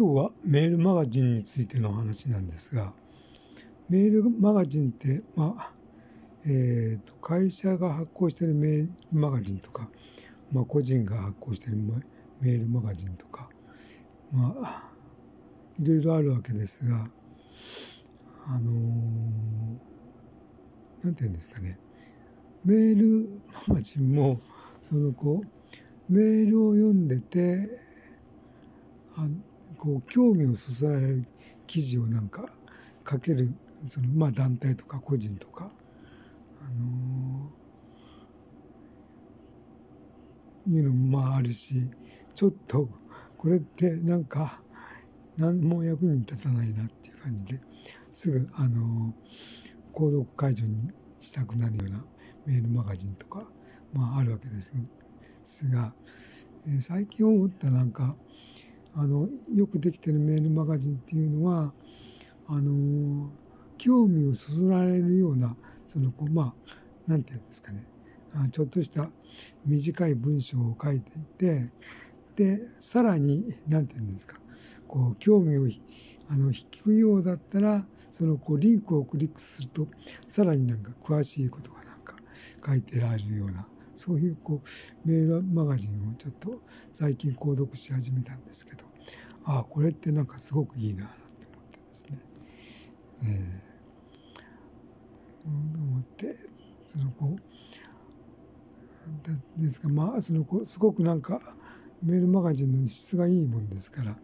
今日はメールマガジンについての話なんですが、メールマガジンって、まあえーと、会社が発行しているメールマガジンとか、まあ、個人が発行しているメールマガジンとか、まあ、いろいろあるわけですが、あのー、なんていうんですかね、メールマガジンも、そのこう、メールを読んでて、あこう興味をそそられる記事をなんか書けるそのまあ団体とか個人とか、あのー、いうのもまああるしちょっとこれってなんか何も役に立たないなっていう感じですぐあのー、購読解除にしたくなるようなメールマガジンとか、まあ、あるわけですが、えー、最近思ったなんかあのよくできてるメールマガジンっていうのはあの興味をそそられるようなそのこうまあなんていうんですかね。ちょっとした短い文章を書いていてでさらになんていうんですか。こう興味をあの引くようだったらそのこうリンクをクリックするとさらになんか詳しいことがなんか書いてられるようなそういうこうメールマガジンをちょっと最近購読し始めたんですけど、ああ、これってなんかすごくいいなって思ってですね。えー、思って、そのこう、ですが、まあ、そのこうすごくなんかメールマガジンの質がいいもんですから、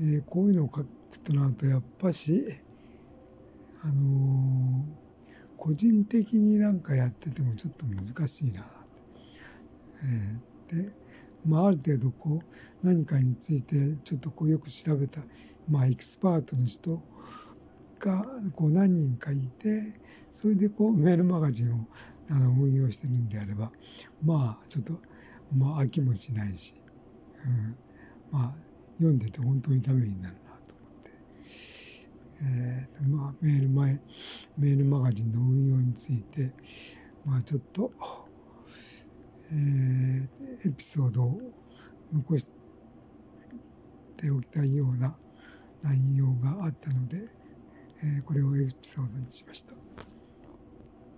えー、こういうのを書くとなると、やっぱし、あのー個人的になんかやっててもちょっと難しいな。えー、で、まあ、ある程度こう何かについてちょっとこうよく調べた、まあ、エキスパートの人がこう何人かいてそれでこうメールマガジンをあの運用してるんであればまあちょっと、まあ、飽きもしないし、うん、まあ読んでて本当にためになるなと思ってえーまあ、メール前、メールマガジンの運用について、まあ、ちょっと、えー、エピソードを残しておきたいような内容があったので、えー、これをエピソードにしました。